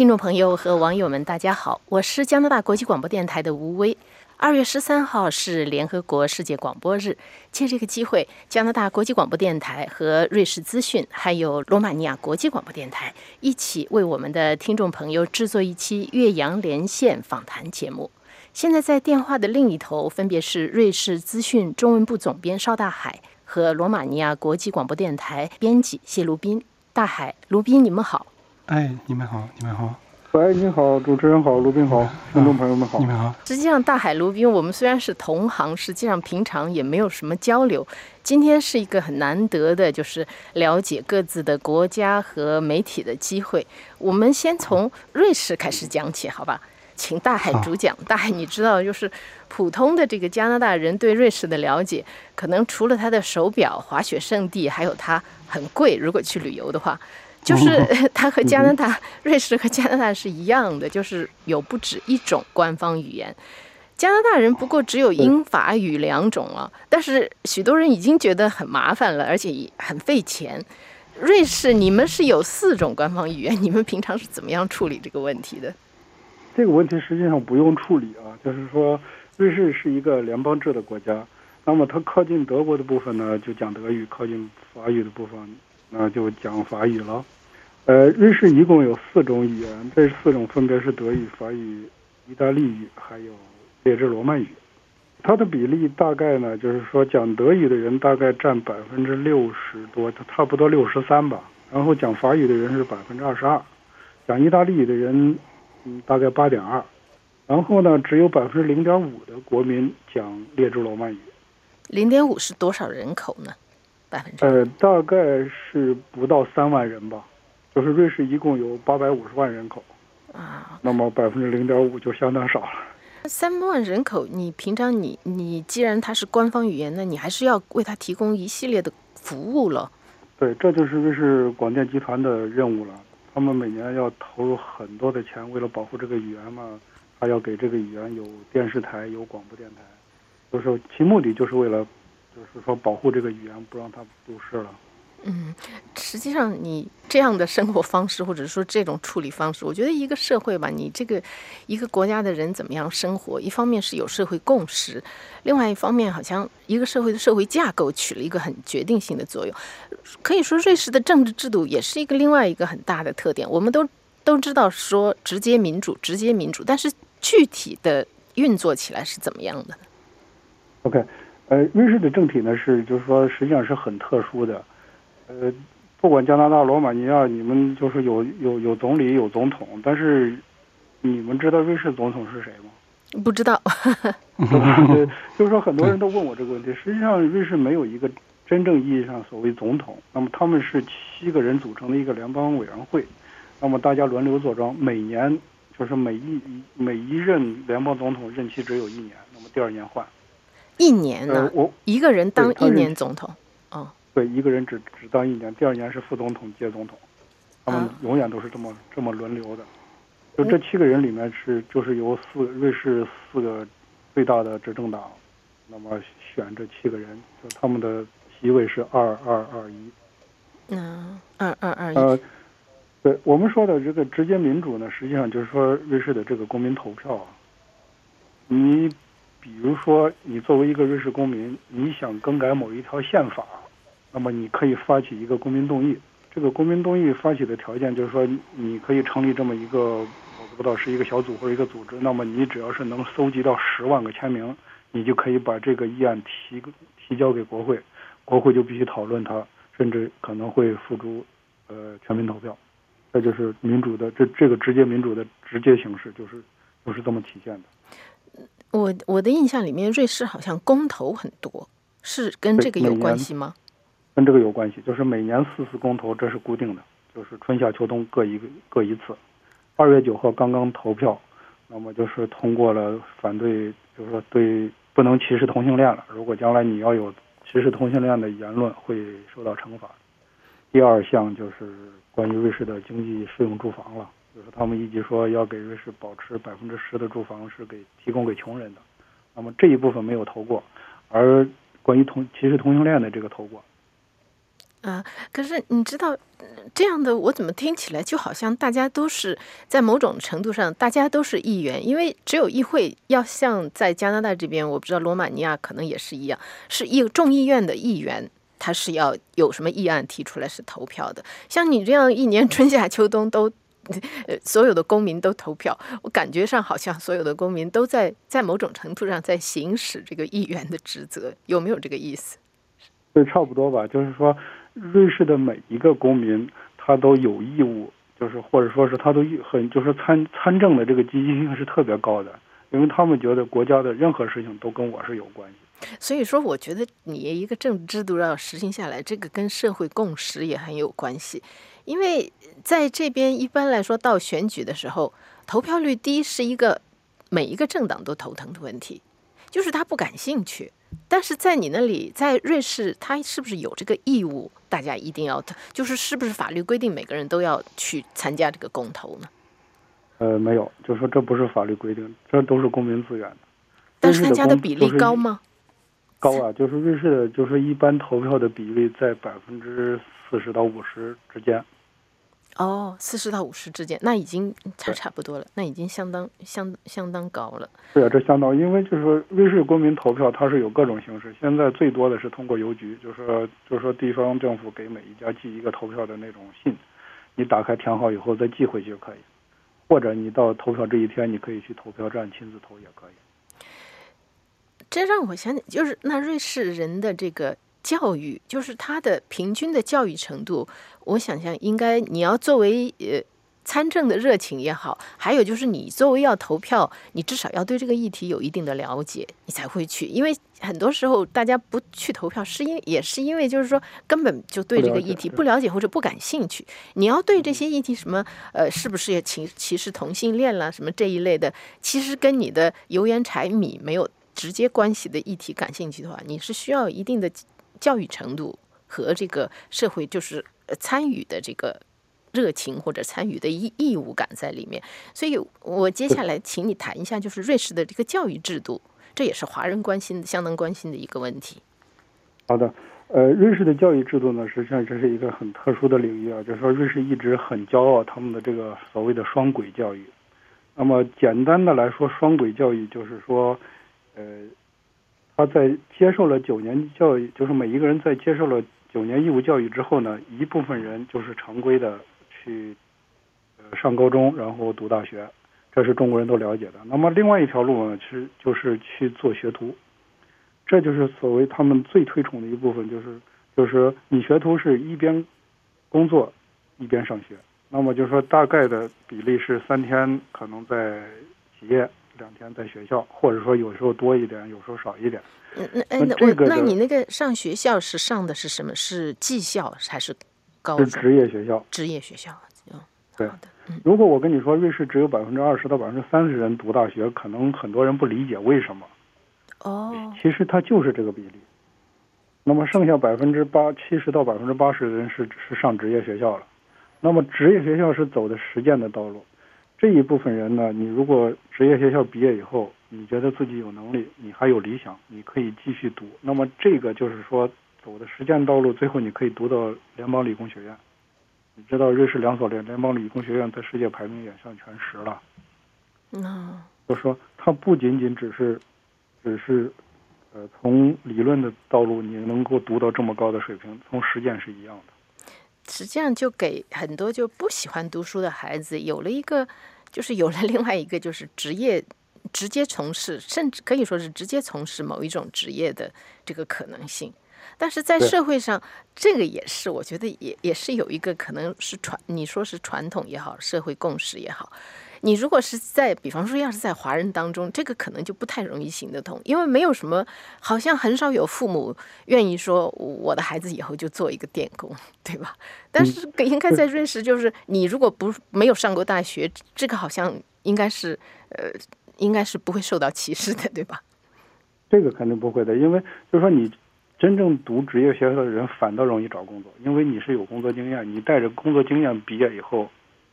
听众朋友和网友们，大家好，我是加拿大国际广播电台的吴威。二月十三号是联合国世界广播日，借这个机会，加拿大国际广播电台和瑞士资讯，还有罗马尼亚国际广播电台一起为我们的听众朋友制作一期岳阳连线访谈节目。现在在电话的另一头，分别是瑞士资讯中文部总编邵大海和罗马尼亚国际广播电台编辑谢卢斌。大海、卢斌，你们好。哎，你们好，你们好。喂，你好，主持人好，卢斌好，听众朋友们好，你们好。实际上，大海、卢斌，我们虽然是同行，实际上平常也没有什么交流。今天是一个很难得的，就是了解各自的国家和媒体的机会。我们先从瑞士开始讲起，好吧？请大海主讲。大海，你知道，就是普通的这个加拿大人对瑞士的了解，可能除了它的手表、滑雪圣地，还有它很贵。如果去旅游的话。就是 它和加拿大、瑞士和加拿大是一样的，就是有不止一种官方语言。加拿大人不过只有英法语两种啊，但是许多人已经觉得很麻烦了，而且很费钱。瑞士，你们是有四种官方语言，你们平常是怎么样处理这个问题的？这个问题实际上不用处理啊，就是说，瑞士是一个联邦制的国家，那么它靠近德国的部分呢，就讲德语；靠近法语的部分。那就讲法语了，呃，瑞士一共有四种语言，这四种分别是德语、法语、意大利语，还有列支罗曼语。它的比例大概呢，就是说讲德语的人大概占百分之六十多，差不多六十三吧。然后讲法语的人是百分之二十二，讲意大利语的人嗯大概八点二，然后呢，只有百分之零点五的国民讲列支罗曼语。零点五是多少人口呢？百分之呃，大概是不到三万人吧，就是瑞士一共有八百五十万人口啊，那么百分之零点五就相当少了。三万人口，你平常你你既然它是官方语言，那你还是要为它提供一系列的服务了。对，这就是瑞士广电集团的任务了。他们每年要投入很多的钱，为了保护这个语言嘛，还要给这个语言有电视台、有广播电台，就是其目的就是为了。就是说，保护这个语言，不让它丢失了。嗯，实际上，你这样的生活方式，或者说这种处理方式，我觉得一个社会吧，你这个一个国家的人怎么样生活，一方面是有社会共识，另外一方面，好像一个社会的社会架构起了一个很决定性的作用。可以说，瑞士的政治制度也是一个另外一个很大的特点。我们都都知道说直接民主，直接民主，但是具体的运作起来是怎么样的？OK。呃，瑞士的政体呢是，就是说，实际上是很特殊的。呃，不管加拿大、罗马尼亚，你们就是有有有总理、有总统，但是你们知道瑞士总统是谁吗？不知道。对，就是说很多人都问我这个问题。实际上，瑞士没有一个真正意义上所谓总统。那么他们是七个人组成的一个联邦委员会，那么大家轮流坐庄，每年就是每一每一任联邦总统任期只有一年，那么第二年换。一年呢？我一个人当一年总统，哦，对，一个人只只当一年，第二年是副总统接总统，他们永远都是这么这么轮流的。就这七个人里面是就是由四瑞士四个最大的执政党，那么选这七个人，就他们的席位是二二二一。嗯，二二二一。呃，对我们说的这个直接民主呢，实际上就是说瑞士的这个公民投票啊，你。比如说，你作为一个瑞士公民，你想更改某一条宪法，那么你可以发起一个公民动议。这个公民动议发起的条件就是说，你可以成立这么一个，我不知道是一个小组或者一个组织。那么你只要是能搜集到十万个签名，你就可以把这个议案提提交给国会，国会就必须讨论它，甚至可能会付诸呃全民投票。这就是民主的这这个直接民主的直接形式，就是就是这么体现的。我我的印象里面，瑞士好像公投很多，是跟这个有关系吗？跟这个有关系，就是每年四次公投，这是固定的，就是春夏秋冬各一个各一次。二月九号刚刚投票，那么就是通过了反对，就是说对不能歧视同性恋了。如果将来你要有歧视同性恋的言论，会受到惩罚。第二项就是关于瑞士的经济适用住房了。就是他们一直说要给瑞士保持百分之十的住房是给提供给穷人的，那么这一部分没有投过，而关于同歧视同性恋的这个投过。啊，可是你知道，这样的我怎么听起来就好像大家都是在某种程度上，大家都是议员，因为只有议会要像在加拿大这边，我不知道罗马尼亚可能也是一样，是议众议院的议员，他是要有什么议案提出来是投票的。像你这样一年 春夏秋冬都，呃，所有的公民都投票，我感觉上好像所有的公民都在在某种程度上在行使这个议员的职责，有没有这个意思？对，差不多吧，就是说。瑞士的每一个公民，他都有义务，就是或者说是他都很就是参参政的这个积极性是特别高的，因为他们觉得国家的任何事情都跟我是有关系。所以说，我觉得你一个政治制度要实行下来，这个跟社会共识也很有关系。因为在这边一般来说，到选举的时候，投票率低是一个每一个政党都头疼的问题，就是他不感兴趣。但是在你那里，在瑞士，他是不是有这个义务？大家一定要，就是是不是法律规定每个人都要去参加这个公投呢？呃，没有，就说这不是法律规定，这都是公民自愿的。但是参加的比例高吗？高啊，就是瑞士的，就是一般投票的比例在百分之四十到五十之间。哦，四十到五十之间，那已经差差不多了，那已经相当相相当高了。对啊，这相当，因为就是说，瑞士公民投票它是有各种形式，现在最多的是通过邮局，就是说，就是说地方政府给每一家寄一个投票的那种信，你打开填好以后再寄回去就可以，或者你到投票这一天，你可以去投票站亲自投也可以。这让我想起，就是那瑞士人的这个。教育就是他的平均的教育程度，我想象应该你要作为呃参政的热情也好，还有就是你作为要投票，你至少要对这个议题有一定的了解，你才会去。因为很多时候大家不去投票，是因也是因为就是说根本就对这个议题不了解或者不感兴趣。你要对这些议题什么呃是不是也歧歧视同性恋啦什么这一类的，其实跟你的油盐柴米没有直接关系的议题感兴趣的话，你是需要一定的。教育程度和这个社会就是参与的这个热情或者参与的义义务感在里面，所以我接下来请你谈一下，就是瑞士的这个教育制度，这也是华人关心相当关心的一个问题。好的，呃，瑞士的教育制度呢，实际上这是一个很特殊的领域啊，就是说瑞士一直很骄傲他们的这个所谓的双轨教育。那么简单的来说，双轨教育就是说，呃。他在接受了九年教育，就是每一个人在接受了九年义务教育之后呢，一部分人就是常规的去上高中，然后读大学，这是中国人都了解的。那么另外一条路呢，其实就是去做学徒，这就是所谓他们最推崇的一部分，就是就是你学徒是一边工作一边上学。那么就是说大概的比例是三天可能在企业。两天在学校，或者说有时候多一点，有时候少一点。嗯，那哎，那我那你那个上学校是上的是什么？是技校还是高中？是职业学校。职业学校，嗯，对。如果我跟你说瑞士只有百分之二十到百分之三十人读大学，可能很多人不理解为什么。哦。其实它就是这个比例。那么剩下百分之八七十到百分之八十的人是是上职业学校了。那么职业学校是走的实践的道路。这一部分人呢，你如果职业学校毕业以后，你觉得自己有能力，你还有理想，你可以继续读。那么这个就是说，走的实践道路，最后你可以读到联邦理工学院。你知道瑞士两所联联邦理工学院在世界排名也上前十了。嗯，就说它不仅仅只是，只是，呃，从理论的道路你能够读到这么高的水平，从实践是一样的。实际上，就给很多就不喜欢读书的孩子有了一个，就是有了另外一个，就是职业直接从事，甚至可以说是直接从事某一种职业的这个可能性。但是在社会上，这个也是我觉得也也是有一个可能是传，你说是传统也好，社会共识也好。你如果是在，比方说，要是在华人当中，这个可能就不太容易行得通，因为没有什么，好像很少有父母愿意说我的孩子以后就做一个电工，对吧？但是应该在瑞士，就是你如果不没有上过大学，这个好像应该是，呃，应该是不会受到歧视的，对吧？这个肯定不会的，因为就是说你真正读职业学校的人反倒容易找工作，因为你是有工作经验，你带着工作经验毕业以后。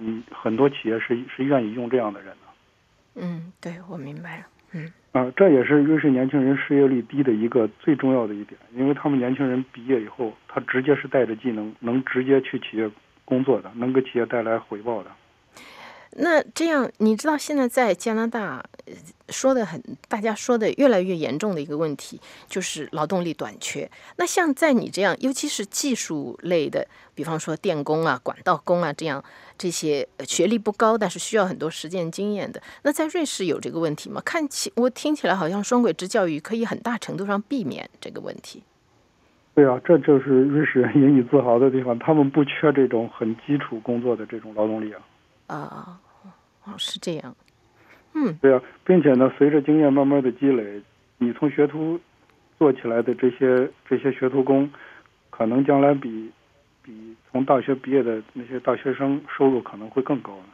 嗯，很多企业是是愿意用这样的人的。嗯，对，我明白了。嗯。啊，这也是瑞士年轻人失业率低的一个最重要的一点，因为他们年轻人毕业以后，他直接是带着技能，能直接去企业工作的，能给企业带来回报的。那这样，你知道现在在加拿大呃说的很，大家说的越来越严重的一个问题就是劳动力短缺。那像在你这样，尤其是技术类的，比方说电工啊、管道工啊这样这些呃学历不高，但是需要很多实践经验的，那在瑞士有这个问题吗？看起我听起来好像双轨制教育可以很大程度上避免这个问题。对啊，这就是瑞士人引以自豪的地方，他们不缺这种很基础工作的这种劳动力啊。啊，是这样。嗯对啊，并且呢，随着经验慢慢的积累，你从学徒做起来的这些这些学徒工，可能将来比比从大学毕业的那些大学生收入可能会更高呢。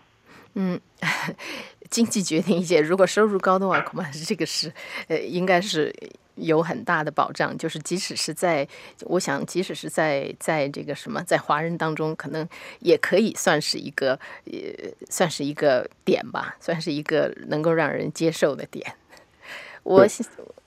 嗯，经济决定一切。如果收入高的话，恐怕是这个是，呃，应该是有很大的保障。就是即使是在，我想，即使是在在这个什么，在华人当中，可能也可以算是一个，呃，算是一个点吧，算是一个能够让人接受的点。我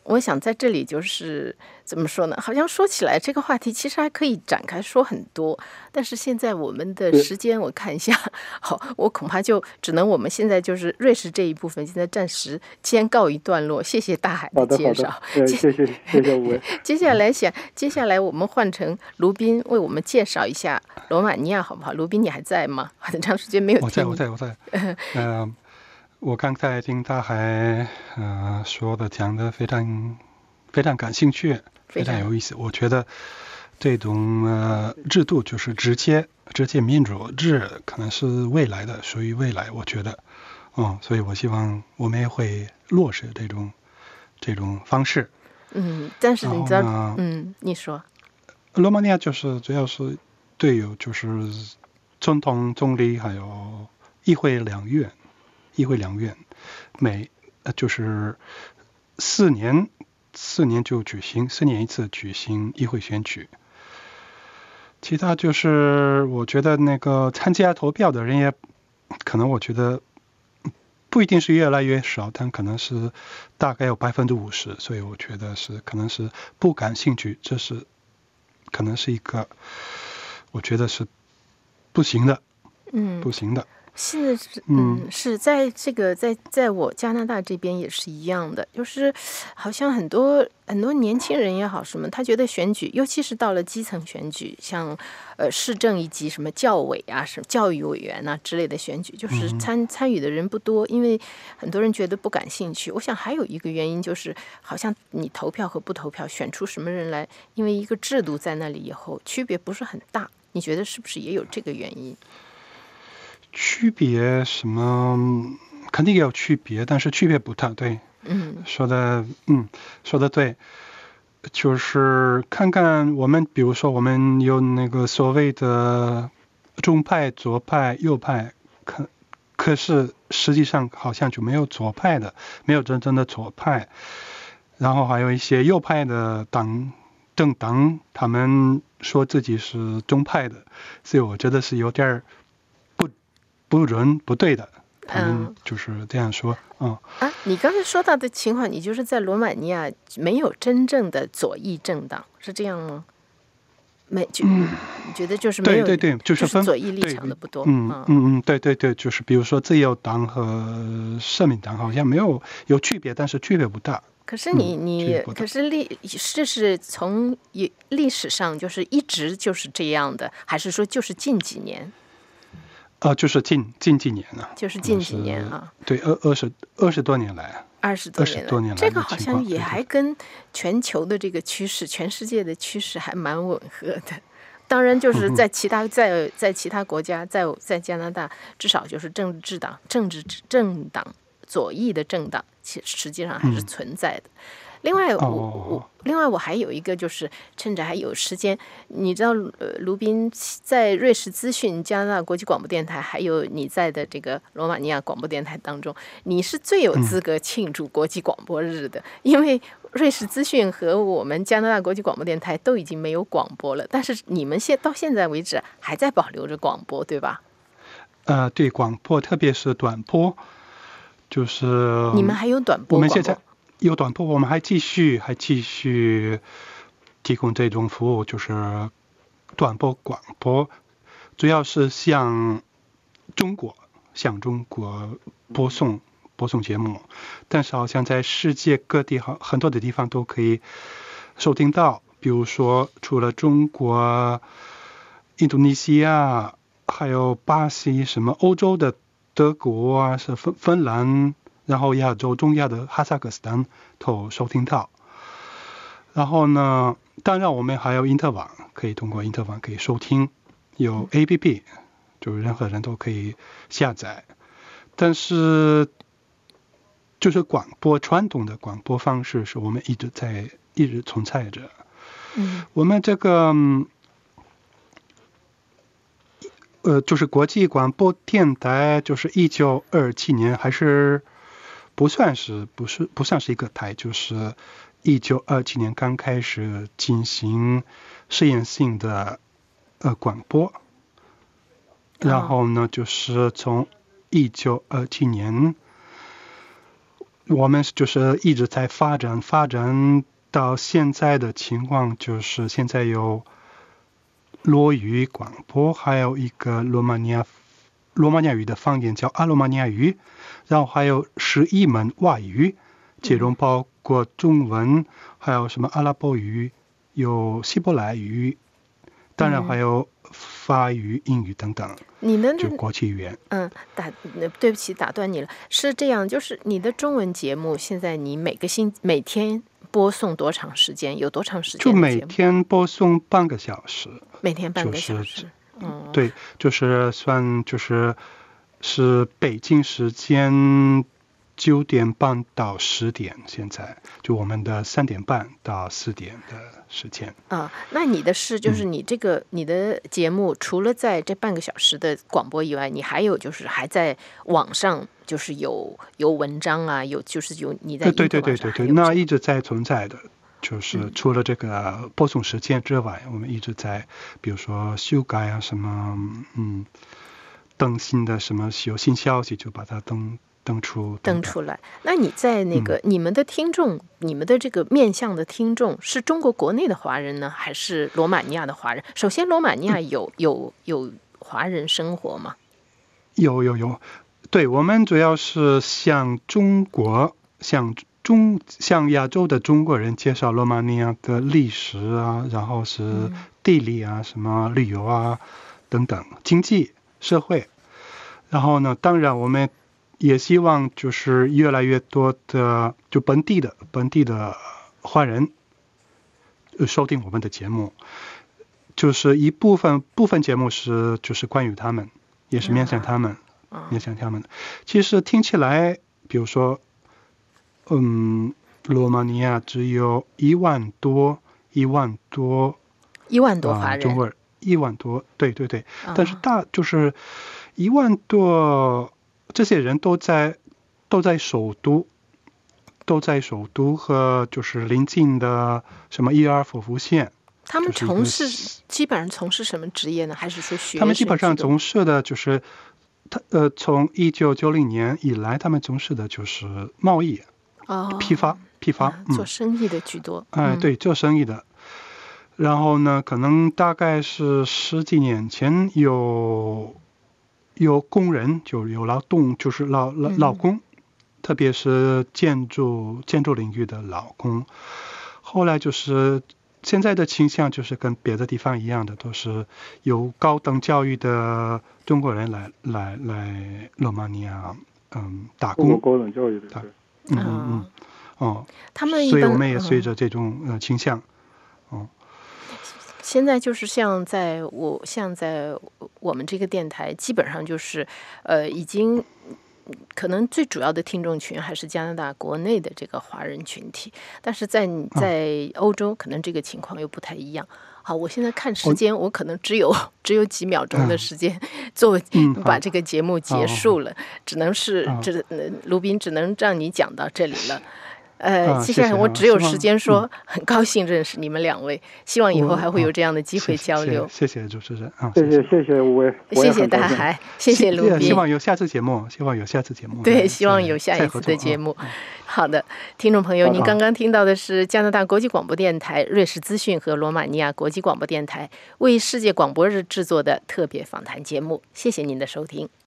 我想在这里就是怎么说呢？好像说起来这个话题其实还可以展开说很多，但是现在我们的时间我看一下，好，我恐怕就只能我们现在就是瑞士这一部分现在暂时先告一段落。谢谢大海的，介绍，谢谢谢谢吴。接下来想，接下来我们换成卢斌为我们介绍一下罗马尼亚好不好？卢斌你还在吗？很长时间没有我在，我在，我在。嗯。我刚才听他还呃说的讲的非常非常感兴趣，非常有意思。我觉得这种呃制度就是直接直接民主制，可能是未来的，属于未来。我觉得，嗯，所以我希望我们也会落实这种这种方式。嗯，但是你知道，嗯，你说，罗马尼亚就是主要是对有就是总统、总理还有议会两院。议会两院，每呃就是四年四年就举行四年一次举行议会选举。其他就是我觉得那个参加投票的人也可能我觉得不一定是越来越少，但可能是大概有百分之五十，所以我觉得是可能是不感兴趣，这是可能是一个我觉得是不行的，嗯，不行的。是，嗯，是在这个在在我加拿大这边也是一样的，就是好像很多很多年轻人也好什么，他觉得选举，尤其是到了基层选举，像呃市政以及什么教委啊、什么教育委员啊之类的选举，就是参参与的人不多，因为很多人觉得不感兴趣。我想还有一个原因就是，好像你投票和不投票，选出什么人来，因为一个制度在那里以后，区别不是很大。你觉得是不是也有这个原因？区别什么？肯定也有区别，但是区别不大。对，嗯，说的，嗯，说的对，就是看看我们，比如说我们有那个所谓的中派、左派、右派，可可是实际上好像就没有左派的，没有真正的左派。然后还有一些右派的党政党，他们说自己是中派的，所以我觉得是有点儿。不伦不对的，他们就是这样说，嗯。啊，你刚才说到的情况，你就是在罗马尼亚没有真正的左翼政党，是这样吗？没，就你觉得就是没有，对对对，就是左翼立场的不多，嗯嗯嗯，对对对，就是比如说自由党和社民党好像没有有区别，但是区别不大。可是你你可是历这是从历史上就是一直就是这样的，还是说就是近几年？啊，就是近近几年啊，就是近几年啊，对，二二十二十多年来，二十多年来，这个好像也还跟全球的这个趋势、全世界的趋势还蛮吻合的。当然，就是在其他在在其他国家，在在加拿大，至少就是政治党、政治政党左翼的政党，其实际上还是存在的。另外，我我另外我还有一个，就是趁着还有时间，你知道，呃，卢宾在瑞士资讯加拿大国际广播电台，还有你在的这个罗马尼亚广播电台当中，你是最有资格庆祝国际广播日的，因为瑞士资讯和我们加拿大国际广播电台都已经没有广播了，但是你们现到现在为止还在保留着广播，对吧？呃，对，广播，特别是短波，就是你们还有短波，我们现在。有短波，我们还继续还继续提供这种服务，就是短波广播，主要是向中国向中国播送播送节目，但是好像在世界各地很很多的地方都可以收听到，比如说除了中国、印度尼西亚，还有巴西，什么欧洲的德国啊，是芬芬兰。然后亚洲、中亚的哈萨克斯坦都收听到。然后呢，当然我们还有因特网，可以通过因特网可以收听，有 APP，就是任何人都可以下载。但是，就是广播传统的广播方式是我们一直在一直存在着。嗯。我们这个。呃，就是国际广播电台，就是一九二七年还是。不算是，不是不算是一个台，就是一九二七年刚开始进行试验性的呃广播，然后呢，就是从一九二七年，我们就是一直在发展，发展到现在的情况，就是现在有罗语广播，还有一个罗马尼亚罗马尼亚语的方言叫阿罗马尼亚语。然后还有十一门外语，其中包括中文，还有什么阿拉伯语，有希伯来语，当然还有法语、英语等等。你们就国际语言。嗯，打对不起，打断你了。是这样，就是你的中文节目，现在你每个星每天播送多长时间？有多长时间？就每天播送半个小时。每天半个小时。嗯。对，就是算就是。是北京时间九点半到十点，现在就我们的三点半到四点的时间。啊，那你的事就是你这个你的节目，除了在这半个小时的广播以外，你还有就是还在网上就是有有文章啊，有就是有你在对对对对对，那一直在存在的，就是除了这个播送时间之外，我们一直在比如说修改啊什么，嗯。登新的什么有新消息就把它登登出登出来。那你在那个你们的听众，你们的这个面向的听众是中国国内的华人呢，还是罗马尼亚的华人？首先，罗马尼亚有有有华人生活吗？有有有，对我们主要是向中国、向中、向亚洲的中国人介绍罗马尼亚的历史啊，然后是地理啊、什么旅游啊等等经济。社会，然后呢？当然，我们也希望就是越来越多的就本地的本地的华人收听我们的节目，就是一部分部分节目是就是关于他们，也是面向他们，面向他们。其实听起来，比如说，嗯，罗马尼亚只有一万多，一万多，一万多华人。一万多，对对对，但是大就是一万多，这些人都在都在首都，都在首都和就是临近的什么伊尔福福县。他们从事基本上从事什么职业呢？还是说学？他们基本上从事的就是他呃，从一九九零年以来，他们从事的就是贸易，哦，批发批发，做生意的居多。哎，对，做生意的。然后呢，可能大概是十几年前有有工人，就有劳动，就是老老老工，特别是建筑建筑领域的老工。后来就是现在的倾向就是跟别的地方一样的，都是有高等教育的中国人来来来罗马尼亚，嗯，打工。高等教育的，嗯嗯嗯，哦，他们所以我们也随着这种呃倾向，哦。现在就是像在我像在我们这个电台，基本上就是呃，已经可能最主要的听众群还是加拿大国内的这个华人群体，但是在在欧洲可能这个情况又不太一样。好，我现在看时间，我可能只有只有几秒钟的时间做把这个节目结束了，只能是这卢斌只能让你讲到这里了。呃，啊谢谢我只有时间说，很高兴认识你们两位，希望以后还会有啊这样的机会交流。谢谢主持人啊，谢谢谢谢五位，我谢谢大海，谢谢卢希。望有下次节目，希望有下次节目。对，希望有下一次的节目。好的，听众朋友，您刚刚听到的是加拿大国际广播电台、瑞士资讯和罗马尼亚国际广播电台为世界广播日制作的特别访谈节目。谢谢您的收听。